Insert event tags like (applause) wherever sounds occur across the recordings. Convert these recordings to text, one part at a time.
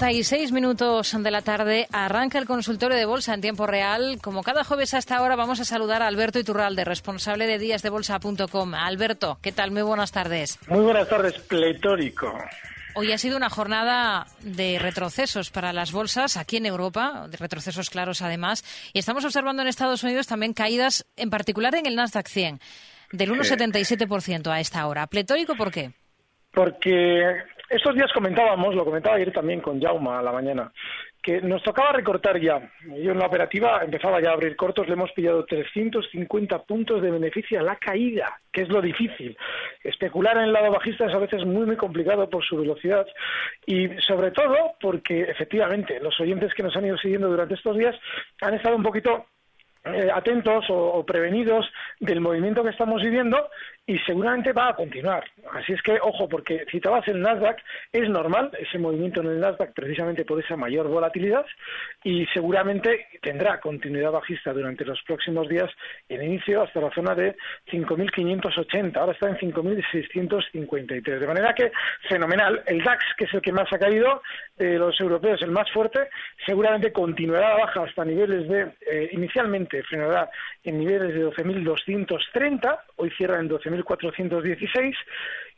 36 minutos de la tarde arranca el consultorio de bolsa en tiempo real. Como cada jueves hasta ahora vamos a saludar a Alberto Iturralde, responsable de díasdebolsa.com. Alberto, ¿qué tal? Muy buenas tardes. Muy buenas tardes, pletórico. Hoy ha sido una jornada de retrocesos para las bolsas aquí en Europa, de retrocesos claros además, y estamos observando en Estados Unidos también caídas, en particular en el Nasdaq 100, del 1,77% a esta hora. ¿Pletórico por qué? Porque estos días comentábamos, lo comentaba ayer también con Jauma a la mañana, que nos tocaba recortar ya. Yo en la operativa empezaba ya a abrir cortos, le hemos pillado 350 puntos de beneficio a la caída, que es lo difícil. Especular en el lado bajista es a veces muy, muy complicado por su velocidad y sobre todo porque efectivamente los oyentes que nos han ido siguiendo durante estos días han estado un poquito eh, atentos o, prevenidos del movimiento que estamos viviendo y seguramente va a continuar. Así es que, ojo, porque citabas el Nasdaq, es normal ese movimiento en el Nasdaq precisamente por esa mayor volatilidad y seguramente tendrá continuidad bajista durante los próximos días en inicio hasta la zona de 5.580. Ahora está en 5.653. De manera que, fenomenal. El DAX, que es el que más ha caído, de los europeos el más fuerte, seguramente continuará baja hasta niveles de, eh, inicialmente frenará en niveles de 12.230, hoy cierra en 12.416,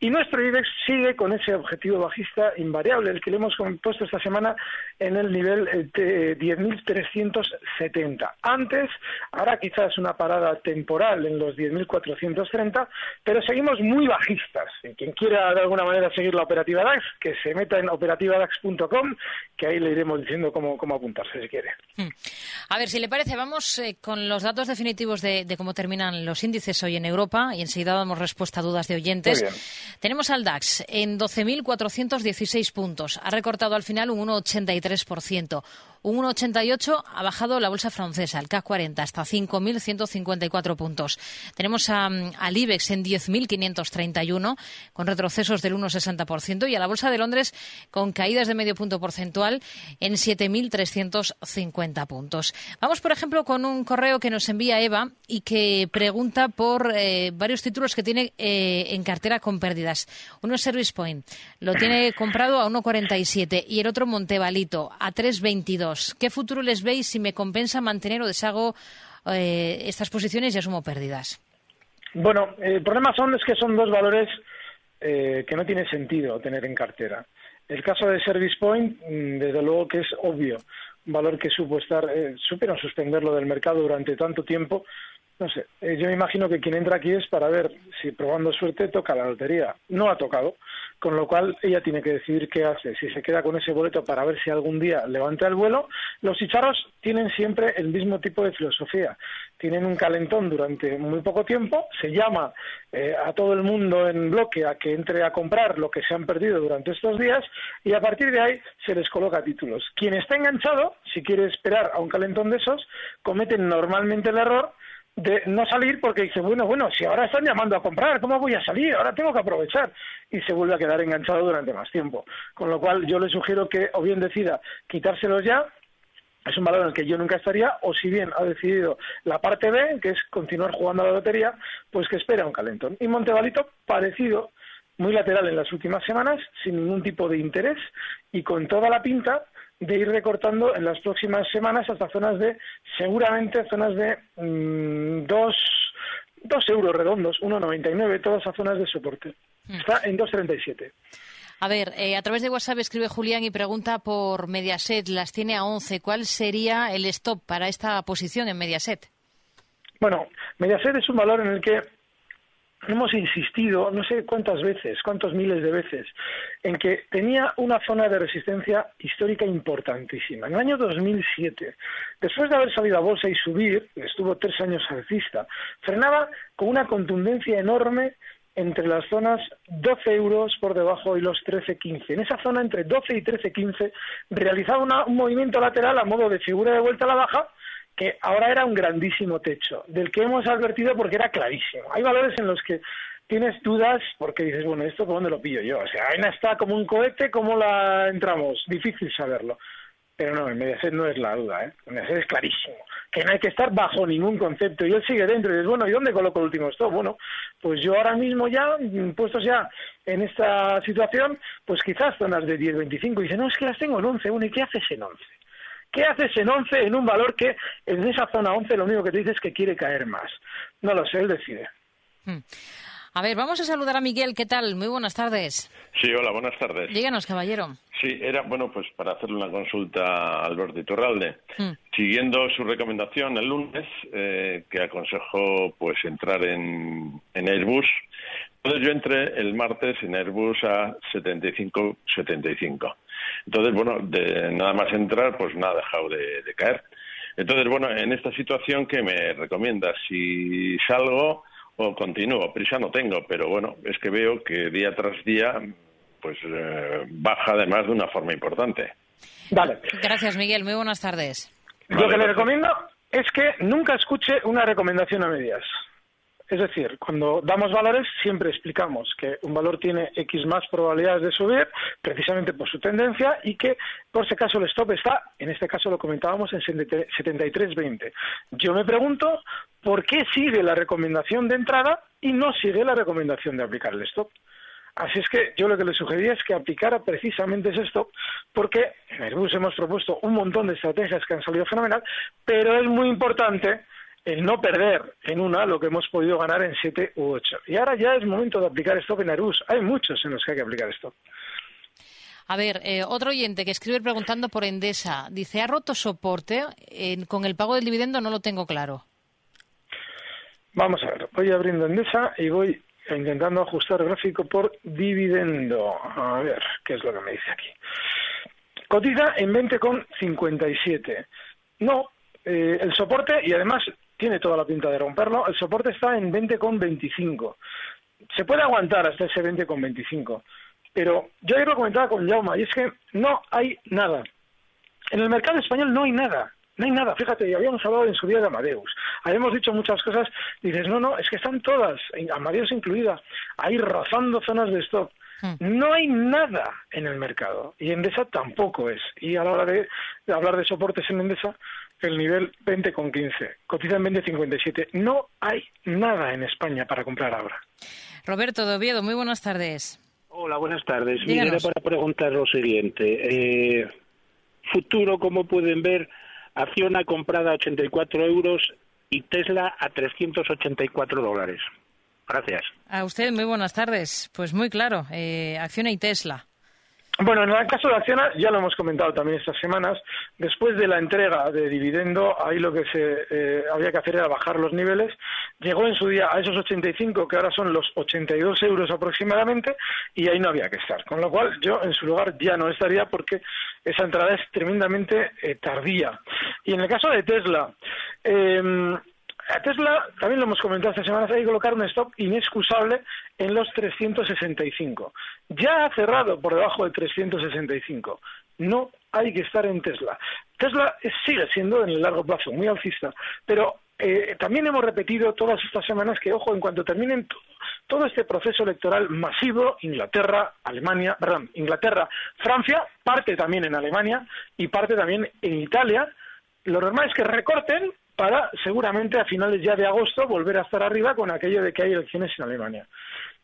y nuestro IBEX sigue con ese objetivo bajista invariable, el que le hemos puesto esta semana en el nivel eh, de 10.370. Antes, ahora quizás una parada temporal en los 10.430, pero seguimos muy bajistas. Quien quiera de alguna manera seguir la operativa DAX, que se meta en operativadax.com, que ahí le iremos diciendo cómo, cómo apuntarse si quiere. Hmm. A ver, si le parece, vamos eh, con los datos definitivos de, cómo terminan los índices hoy en Europa y enseguida damos respuesta a dudas de oyentes. Tenemos al DAX en 12.416 puntos. Ha recortado al final un 1,83%. Un 1,88 ha bajado la bolsa francesa, el CAC 40, hasta 5.154 puntos. Tenemos a, al IBEX en 10.531, con retrocesos del 1,60%, y a la bolsa de Londres con caídas de medio punto porcentual en 7.350 puntos. Vamos, por ejemplo, con un correo que nos envía Eva y que pregunta por eh, varios títulos que tiene eh, en cartera con Uno es Service Point, lo tiene (clears throat) comprado a 1,47 y el otro Montevalito a 3,22. ¿Qué futuro les veis si me compensa mantener o deshago eh, estas posiciones y asumo pérdidas? Bueno, el problema son es que son dos valores eh, que no tiene sentido tener en cartera. El caso de Service Point, mm, desde luego que es obvio, un valor que supo estar, eh, supieron suspenderlo del mercado durante tanto tiempo. No sé, eh, yo me imagino que quien entra aquí es para ver si probando suerte toca la lotería. No ha tocado con lo cual ella tiene que decidir qué hace, si se queda con ese boleto para ver si algún día levanta el vuelo. Los chicharros tienen siempre el mismo tipo de filosofía, tienen un calentón durante muy poco tiempo, se llama eh, a todo el mundo en bloque a que entre a comprar lo que se han perdido durante estos días y a partir de ahí se les coloca títulos. Quien está enganchado, si quiere esperar a un calentón de esos, cometen normalmente el error de no salir porque dice, bueno, bueno, si ahora están llamando a comprar, ¿cómo voy a salir? Ahora tengo que aprovechar. Y se vuelve a quedar enganchado durante más tiempo. Con lo cual yo le sugiero que o bien decida quitárselos ya, es un valor en el que yo nunca estaría, o si bien ha decidido la parte B, que es continuar jugando a la lotería, pues que espera un calentón. Y Montevalito, parecido, muy lateral en las últimas semanas, sin ningún tipo de interés y con toda la pinta de ir recortando en las próximas semanas hasta zonas de, seguramente, zonas de mm, dos, dos euros redondos, 1,99, todas esas zonas de soporte. Hmm. Está en 2,37. A ver, eh, a través de WhatsApp escribe Julián y pregunta por Mediaset, las tiene a 11. ¿Cuál sería el stop para esta posición en Mediaset? Bueno, Mediaset es un valor en el que hemos insistido no sé cuántas veces, cuántos miles de veces, en que tenía una zona de resistencia histórica importantísima. En el año 2007, después de haber salido a bolsa y subir, estuvo tres años alcista, frenaba con una contundencia enorme entre las zonas 12 euros por debajo y los 13.15. En esa zona entre 12 y 13.15 realizaba un movimiento lateral a modo de figura de vuelta a la baja que ahora era un grandísimo techo, del que hemos advertido porque era clarísimo. Hay valores en los que tienes dudas porque dices, bueno, ¿esto por dónde lo pillo yo? O sea, AENA está como un cohete, ¿cómo la entramos? Difícil saberlo. Pero no, en Mediaset no es la duda, ¿eh? En Mediaset es clarísimo, que no hay que estar bajo ningún concepto. Y él sigue dentro y dices, bueno, ¿y dónde coloco el último stop? Bueno, pues yo ahora mismo ya, puestos ya en esta situación, pues quizás zonas de 10, 25, y dice, no, es que las tengo en 11, bueno, ¿y qué haces en 11? ¿Qué haces en 11 en un valor que en esa zona 11 lo único que te dice es que quiere caer más? No lo sé, él decide. Hmm. A ver, vamos a saludar a Miguel. ¿Qué tal? Muy buenas tardes. Sí, hola, buenas tardes. Díganos, caballero. Sí, era, bueno, pues para hacerle una consulta a Alberto Iturralde. Hmm. Siguiendo su recomendación el lunes, eh, que aconsejó pues entrar en, en Airbus, entonces yo entré el martes en Airbus a 75-75. Entonces, bueno, de nada más entrar, pues nada ha dejado de, caer. Entonces, bueno, en esta situación, ¿qué me recomiendas? Si salgo o continúo, prisa no tengo, pero bueno, es que veo que día tras día, pues eh, baja además de una forma importante. Vale. Gracias, Miguel. Muy buenas tardes. Lo que le recomiendo es que nunca escuche una recomendación a medias. Es decir, cuando damos valores siempre explicamos que un valor tiene X más probabilidades de subir precisamente por su tendencia y que por ese caso el stop está, en este caso lo comentábamos, en 73.20. Yo me pregunto por qué sigue la recomendación de entrada y no sigue la recomendación de aplicar el stop. Así es que yo lo que le sugería es que aplicara precisamente ese stop, porque en Airbus hemos propuesto un montón de estrategias que han salido fenomenal, pero es muy importante el no perder en una lo que hemos podido ganar en siete u ocho. Y ahora ya es momento de aplicar stop en Arus. Hay muchos en los que hay que aplicar esto. A ver, eh, otro oyente que escribe preguntando por Endesa. Dice, ¿ha roto soporte? con el pago del dividendo no lo tengo claro. Vamos a ver, voy abriendo Endesa y voy intentando ajustar el gráfico por dividendo. A ver, ¿qué es lo que me dice aquí? Cotiza en 20,57. No, eh, el soporte, y además tiene toda la pinta de romperlo. El soporte está en 20,25. Se puede aguantar hasta ese 20,25. Pero yo ayer lo comentaba con Jauma, y es que no hay nada. En el mercado español no hay nada. No hay nada, fíjate, ya habíamos hablado en su día de Amadeus. Habíamos dicho muchas cosas, dices, no, no, es que están todas, Amadeus incluida, ahí rozando zonas de stop. Hmm. No hay nada en el mercado y Endesa tampoco es. Y a la hora de hablar de soportes en Endesa, el nivel 20,15, cotiza en 20,57. No hay nada en España para comprar ahora. Roberto de Oviedo, muy buenas tardes. Hola, buenas tardes. Mire, para preguntar lo siguiente. Eh, futuro, como pueden ver, Acciona comprada a 84 euros y Tesla a 384 dólares. Gracias. A usted, muy buenas tardes. Pues muy claro, eh, Acciona y Tesla. Bueno, en el caso de Acciona, ya lo hemos comentado también estas semanas, después de la entrega de dividendo, ahí lo que se eh, había que hacer era bajar los niveles. Llegó en su día a esos 85, que ahora son los 82 euros aproximadamente, y ahí no había que estar. Con lo cual, yo en su lugar ya no estaría porque esa entrada es tremendamente eh, tardía. Y en el caso de Tesla, eh, Tesla, también lo hemos comentado esta semana, hay que colocar un stop inexcusable en los 365. Ya ha cerrado por debajo de 365. No hay que estar en Tesla. Tesla sigue siendo en el largo plazo muy alcista, pero eh, también hemos repetido todas estas semanas que, ojo, en cuanto terminen todo este proceso electoral masivo, Inglaterra, Alemania, perdón, Inglaterra, Francia, parte también en Alemania y parte también en Italia, lo normal es que recorten para seguramente a finales ya de agosto volver a estar arriba con aquello de que hay elecciones en Alemania.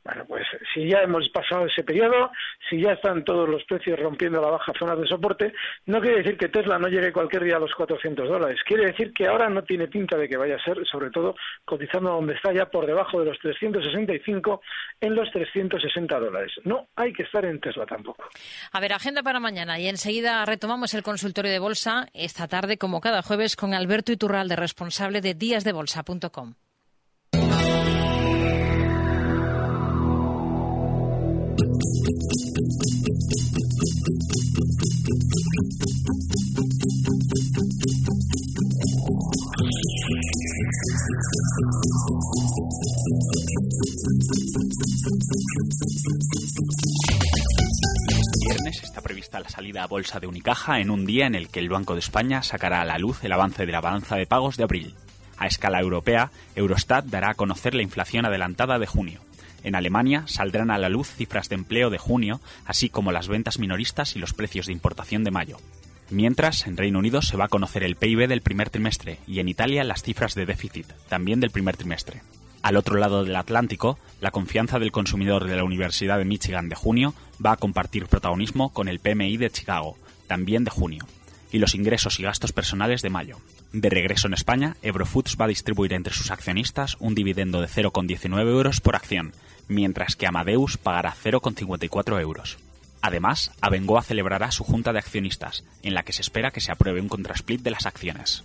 Bueno, pues si ya hemos pasado ese periodo, si ya están todos los precios rompiendo la baja zona de soporte, no quiere decir que Tesla no llegue cualquier día a los 400 dólares. Quiere decir que ahora no tiene pinta de que vaya a ser, sobre todo cotizando donde está ya por debajo de los 365 en los 360 dólares. No hay que estar en Tesla tampoco. A ver, agenda para mañana y enseguida retomamos el consultorio de bolsa esta tarde, como cada jueves, con Alberto Iturralde, responsable de díasdebolsa.com. Viernes está prevista la salida a bolsa de Unicaja en un día en el que el Banco de España sacará a la luz el avance de la balanza de pagos de abril. A escala europea, Eurostat dará a conocer la inflación adelantada de junio. En Alemania saldrán a la luz cifras de empleo de junio, así como las ventas minoristas y los precios de importación de mayo. Mientras, en Reino Unido se va a conocer el PIB del primer trimestre y en Italia las cifras de déficit, también del primer trimestre. Al otro lado del Atlántico, la confianza del consumidor de la Universidad de Michigan de junio va a compartir protagonismo con el PMI de Chicago, también de junio, y los ingresos y gastos personales de mayo. De regreso en España, Eurofoods va a distribuir entre sus accionistas un dividendo de 0,19 euros por acción, mientras que Amadeus pagará 0,54 euros. Además, Abengoa celebrará su junta de accionistas, en la que se espera que se apruebe un contrasplit de las acciones.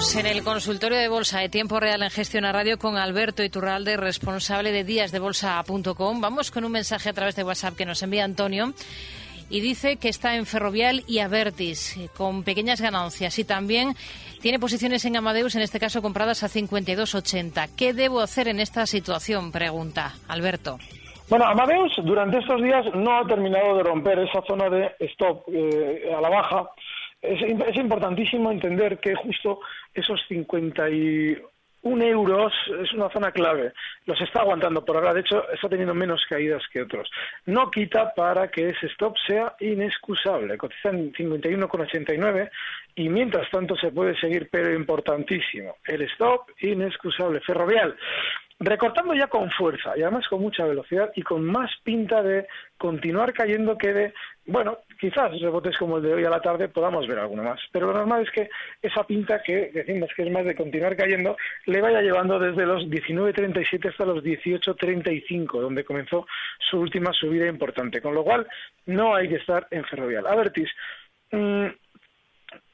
En el consultorio de bolsa de tiempo real en Gestión a Radio con Alberto Iturralde, responsable de díasdebolsa.com. Vamos con un mensaje a través de WhatsApp que nos envía Antonio y dice que está en Ferrovial y Avertis con pequeñas ganancias y también tiene posiciones en Amadeus, en este caso compradas a 52.80. ¿Qué debo hacer en esta situación? Pregunta Alberto. Bueno, Amadeus durante estos días no ha terminado de romper esa zona de stop eh, a la baja. Es, importantísimo entender que justo esos 51 euros es una zona clave. Los está aguantando por ahora. De hecho, está teniendo menos caídas que otros. No quita para que ese stop sea inexcusable. Cotiza en 51,89 y mientras tanto se puede seguir, pero importantísimo, el stop inexcusable, ferrovial, recortando ya con fuerza y además con mucha velocidad y con más pinta de continuar cayendo que de, bueno, quizás rebotes como el de hoy a la tarde podamos ver alguno más, pero lo normal es que esa pinta que decimos que es más de continuar cayendo le vaya llevando desde los 19.37 hasta los 18.35, donde comenzó su última subida importante, con lo cual no hay que estar en ferrovial. Avertis, mmm,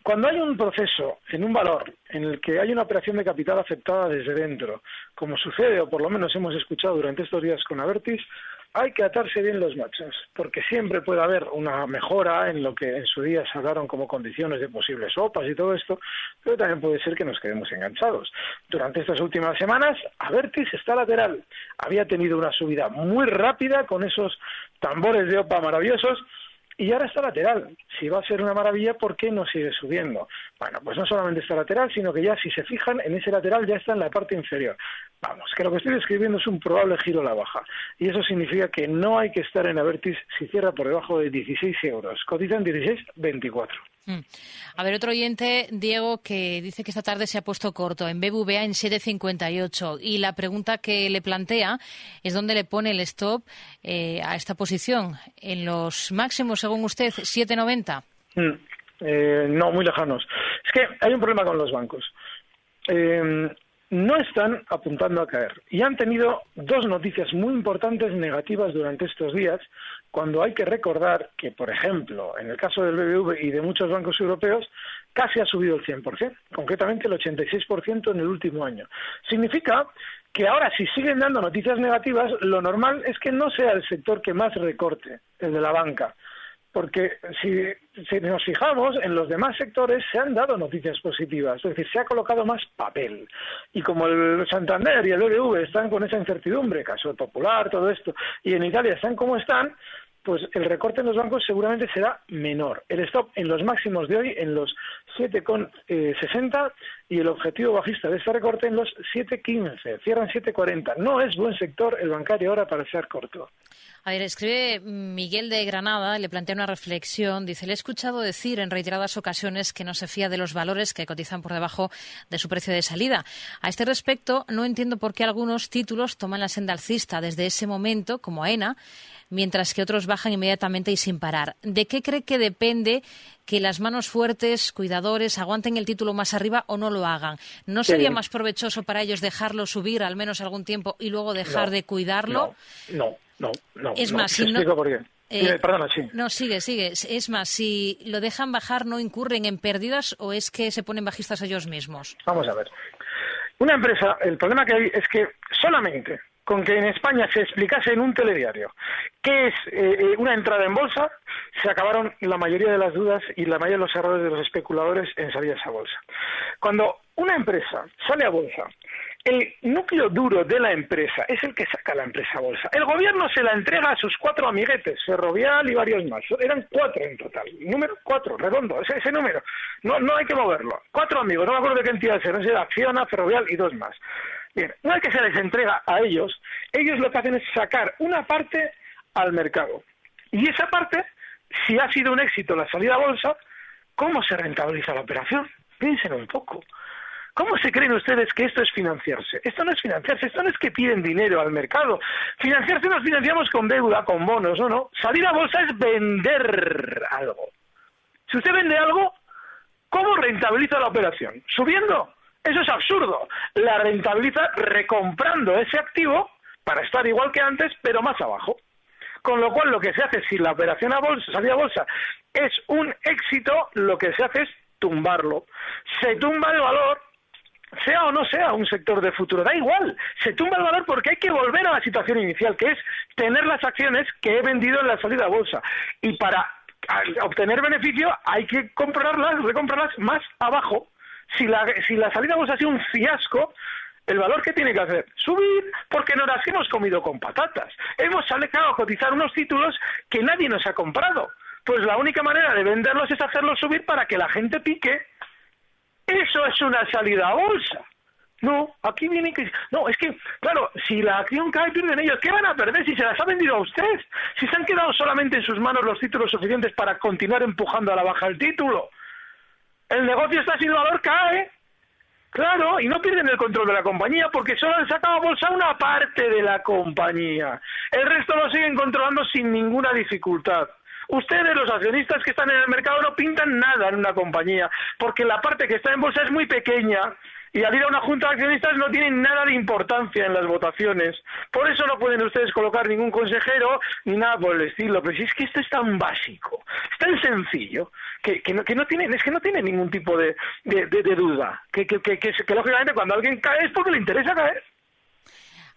cuando hay un proceso en un valor en el que hay una operación de capital aceptada desde dentro, como sucede o por lo menos hemos escuchado durante estos días con Avertis, hay que atarse bien los machos, porque siempre puede haber una mejora en lo que en su día se hablaron como condiciones de posibles sopas y todo esto, pero también puede ser que nos quedemos enganchados. Durante estas últimas semanas, Avertis está lateral. Había tenido una subida muy rápida con esos tambores de OPA maravillosos y ahora está lateral. Si va a ser una maravilla, ¿por qué no sigue subiendo? Bueno, pues no solamente está lateral, sino que ya si se fijan, en ese lateral ya está en la parte inferior. Vamos, que lo que estoy describiendo es un probable giro a la baja. Y eso significa que no hay que estar en Avertis si cierra por debajo de 16 euros. Cotizan 16,24. Mm. A ver, otro oyente, Diego, que dice que esta tarde se ha puesto corto en BBVA en 7.58 y la pregunta que le plantea es dónde le pone el stop eh, a esta posición. ¿En los máximos, según usted, 7.90? Mm. Eh, no, muy lejanos. Es que hay un problema con los bancos. Eh, no están apuntando a caer. Y han tenido dos noticias muy importantes negativas durante estos días, cuando hay que recordar que, por ejemplo, en el caso del BBV y de muchos bancos europeos, casi ha subido el 100%, concretamente el 86% en el último año. Significa que ahora, si siguen dando noticias negativas, lo normal es que no sea el sector que más recorte, el de la banca porque si, nos fijamos, en los demás sectores se han dado noticias positivas, es decir, se ha colocado más papel. Y como el Santander y el BBV están con esa incertidumbre, caso popular, todo esto, y en Italia están como están, pues el recorte en los bancos seguramente será menor. El stop en los máximos de hoy en los 7,60 y el objetivo bajista de este recorte en los 7,15. Cierran 7,40. No es buen sector el bancario ahora para ser corto. A ver, escribe Miguel de Granada, le plantea una reflexión. Dice, le he escuchado decir en reiteradas ocasiones que no se fía de los valores que cotizan por debajo de su precio de salida. A este respecto, no entiendo por qué algunos títulos toman la senda alcista desde ese momento, como AENA, mientras que otros bajan inmediatamente y sin parar. ¿De qué cree que depende que las manos fuertes, cuidadores, aguanten el título más arriba o no lo hagan? ¿No sería más provechoso para ellos dejarlo subir al menos algún tiempo y luego dejar de cuidarlo? no. No, no. Es no, más, si no, por qué. Eh, perdona, sí. No, sigue, sigue. Es más, si lo dejan bajar, ¿no incurren en pérdidas o es que se ponen bajistas ellos mismos? Vamos a ver. Una empresa, el problema que hay es que solamente con que en España se explicase en un telediario qué es eh, eh, una entrada en bolsa, se acabaron la mayoría de las dudas y la mayoría de los errores de los especuladores en salir a esa bolsa. Cuando una empresa sale a bolsa el núcleo duro de la empresa es el que saca la empresa a bolsa. El gobierno se la entrega a sus cuatro amiguetes, Ferrovial y varios más. Eran cuatro en total. Número cuatro, redondo, ese, número. No, no hay que moverlo. Cuatro amigos, no me acuerdo de qué entidad era Acciona, Ferrovial y dos más. Bien, una vez que se les entrega a ellos, ellos lo que hacen es sacar una parte al mercado. Y esa parte, si ha sido un éxito la salida a bolsa, ¿cómo se rentabiliza la operación? Piensen un poco. ¿Cómo se creen ustedes que esto es financiarse? Esto no es financiarse, esto no es que piden dinero al mercado. Financiarse nos financiamos con deuda, con bonos, no, no. Salir a bolsa es vender algo. Si usted vende algo, ¿cómo rentabiliza la operación? ¿Subiendo? Eso es absurdo. La rentabiliza recomprando ese activo para estar igual que antes, pero más abajo. Con lo cual, lo que se hace si la operación a bolsa, salida a bolsa, es un éxito, lo que se hace es tumbarlo. Se tumba el valor sea o no sea un sector de futuro, da igual, se tumba el valor porque hay que volver a la situación inicial, que es tener las acciones que he vendido en la salida a bolsa. Y para obtener beneficio hay que comprarlas, recomprarlas más abajo. Si la, si la salida a bolsa ha sido un fiasco, el valor que tiene que hacer, subir, porque no las hemos comido con patatas. Hemos salido a cotizar unos títulos que nadie nos ha comprado. Pues la única manera de venderlos es hacerlos subir para que la gente pique eso es una salida a bolsa. No, aquí viene que... No, es que, claro, si la acción cae, pierden ellos. ¿Qué van a perder si se las ha vendido a usted? Si se han quedado solamente en sus manos los títulos suficientes para continuar empujando a la baja el título. El negocio está sin valor, cae. Claro, y no pierden el control de la compañía porque solo han sacado a bolsa una parte de la compañía. El resto lo siguen controlando sin ninguna dificultad. Ustedes, los accionistas que están en el mercado, no pintan nada en una compañía, porque la parte que está en bolsa es muy pequeña y al ir a una junta de accionistas no tienen nada de importancia en las votaciones. Por eso no pueden ustedes colocar ningún consejero ni nada por el estilo. Pero si es que esto es tan básico, es tan sencillo, que, que, no, que no tiene, es que no tiene ningún tipo de, de, de, duda. Que, que, que, que, lógicamente cuando alguien cae es porque le interesa caer.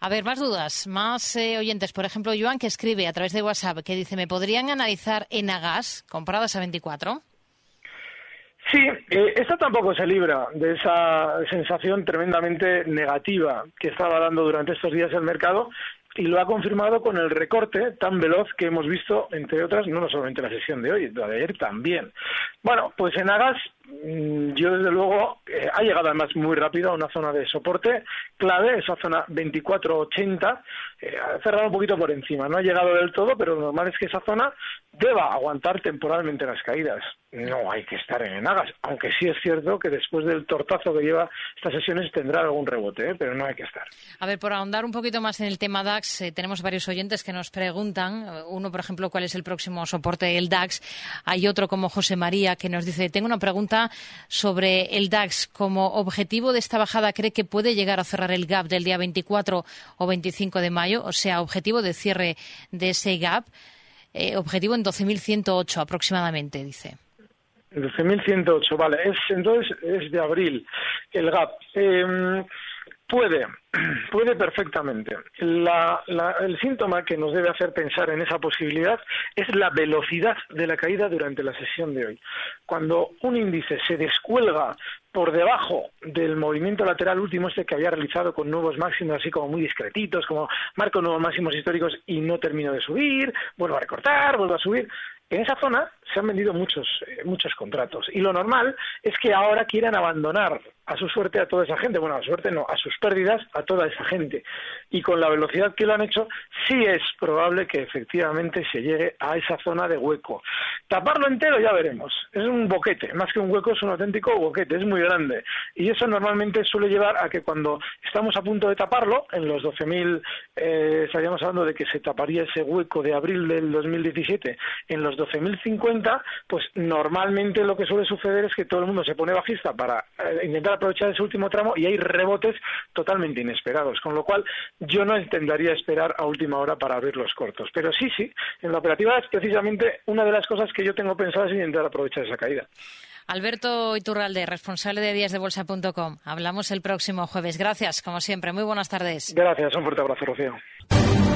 A ver, más dudas, más eh, oyentes. Por ejemplo, Joan, que escribe a través de WhatsApp, que dice, ¿me podrían analizar en Agas, compradas a 24? Sí, eh, esta tampoco se libra de esa sensación tremendamente negativa que estaba dando durante estos días el mercado y lo ha confirmado con el recorte tan veloz que hemos visto, entre otras, no solamente la sesión de hoy, la de ayer también. Bueno, pues en Agas yo desde luego eh, ha llegado además muy rápido a una zona de soporte clave, esa zona 2480, eh, ha cerrado un poquito por encima, no ha llegado del todo, pero lo normal es que esa zona deba aguantar temporalmente las caídas. No hay que estar en enagas, aunque sí es cierto que después del tortazo que lleva estas sesiones tendrá algún rebote, ¿eh? pero no hay que estar. A ver, por ahondar un poquito más en el tema DAX, tenemos varios oyentes que nos preguntan, uno por ejemplo, cuál es el próximo soporte del DAX, hay otro como José María que nos dice, tengo una pregunta sobre el DAX como objetivo de esta bajada. ¿Cree que puede llegar a cerrar el gap del día 24 o 25 de mayo? O sea, objetivo de cierre de ese gap. Eh, objetivo en 12.108 aproximadamente, dice. 12.108, vale. Es, entonces es de abril el gap. Eh, Puede, (clears throat) puede perfectamente. el síntoma que nos debe hacer pensar en esa posibilidad es la velocidad de la caída durante la sesión de hoy. Cuando un índice se descuelga por debajo del movimiento lateral último este que había realizado con nuevos máximos así como muy discretitos, como marco nuevos máximos históricos y no termino de subir, vuelvo a recortar, vuelvo a subir, en esa zona se han vendido muchos, eh, muchos contratos y lo normal es que ahora quieran abandonar a su suerte a toda esa gente, bueno, a su suerte no, a sus pérdidas a toda esa gente. Y con la velocidad que lo han hecho, sí es probable que efectivamente se llegue a esa zona de hueco. Taparlo entero ya veremos, es un boquete, más que un hueco es un auténtico boquete, es muy grande. Y eso normalmente suele llevar a que cuando estamos a punto de taparlo, en los 12.000, eh, estaríamos hablando de que se taparía ese hueco de abril del 2017, en los 12.050, pues normalmente lo que suele suceder es que todo el mundo se pone bajista para eh, intentar aprovechar ese último tramo y hay rebotes totalmente inesperados, con lo cual yo no intentaría esperar a última hora para abrir los cortos. Pero sí, sí, en la operativa es precisamente una de las cosas que yo tengo pensadas es intentar aprovechar esa caída. Alberto Iturralde, responsable de díasdebolsa.com. Hablamos el próximo jueves. Gracias, como siempre. Muy buenas tardes. Gracias, un fuerte abrazo, Rocío.